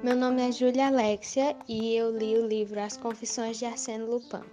Meu nome é Júlia Alexia e eu li o livro As Confissões de Arsène Lupin.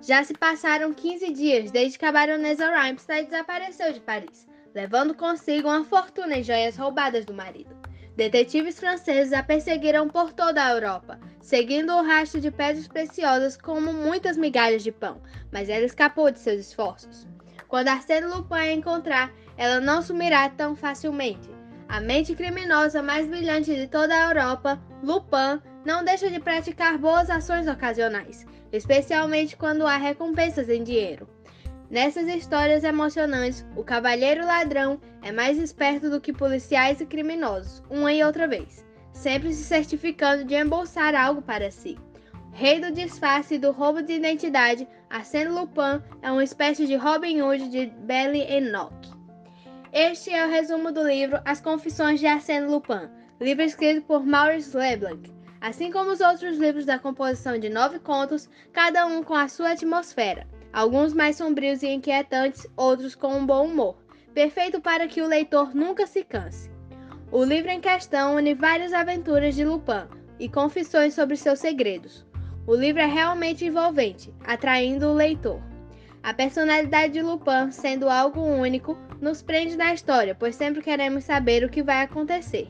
Já se passaram 15 dias desde que a baronesa Rhymstein desapareceu de Paris, levando consigo uma fortuna em joias roubadas do marido. Detetives franceses a perseguiram por toda a Europa, seguindo o rastro de pedras preciosas como muitas migalhas de pão, mas ela escapou de seus esforços. Quando Arsène Lupin a encontrar, ela não sumirá tão facilmente. A mente criminosa mais brilhante de toda a Europa, Lupin, não deixa de praticar boas ações ocasionais, especialmente quando há recompensas em dinheiro. Nessas histórias emocionantes, o cavalheiro ladrão é mais esperto do que policiais e criminosos, uma e outra vez, sempre se certificando de embolsar algo para si. Rei do disfarce e do roubo de identidade, Arsène Lupin é uma espécie de Robin Hood de Belle Enoch. Este é o resumo do livro As Confissões de Arsène Lupin, livro escrito por Maurice Leblanc. Assim como os outros livros da composição de nove contos, cada um com a sua atmosfera alguns mais sombrios e inquietantes, outros com um bom humor, perfeito para que o leitor nunca se canse. O livro em questão une várias aventuras de Lupin e confissões sobre seus segredos. O livro é realmente envolvente, atraindo o leitor. A personalidade de Lupin, sendo algo único, nos prende na história, pois sempre queremos saber o que vai acontecer.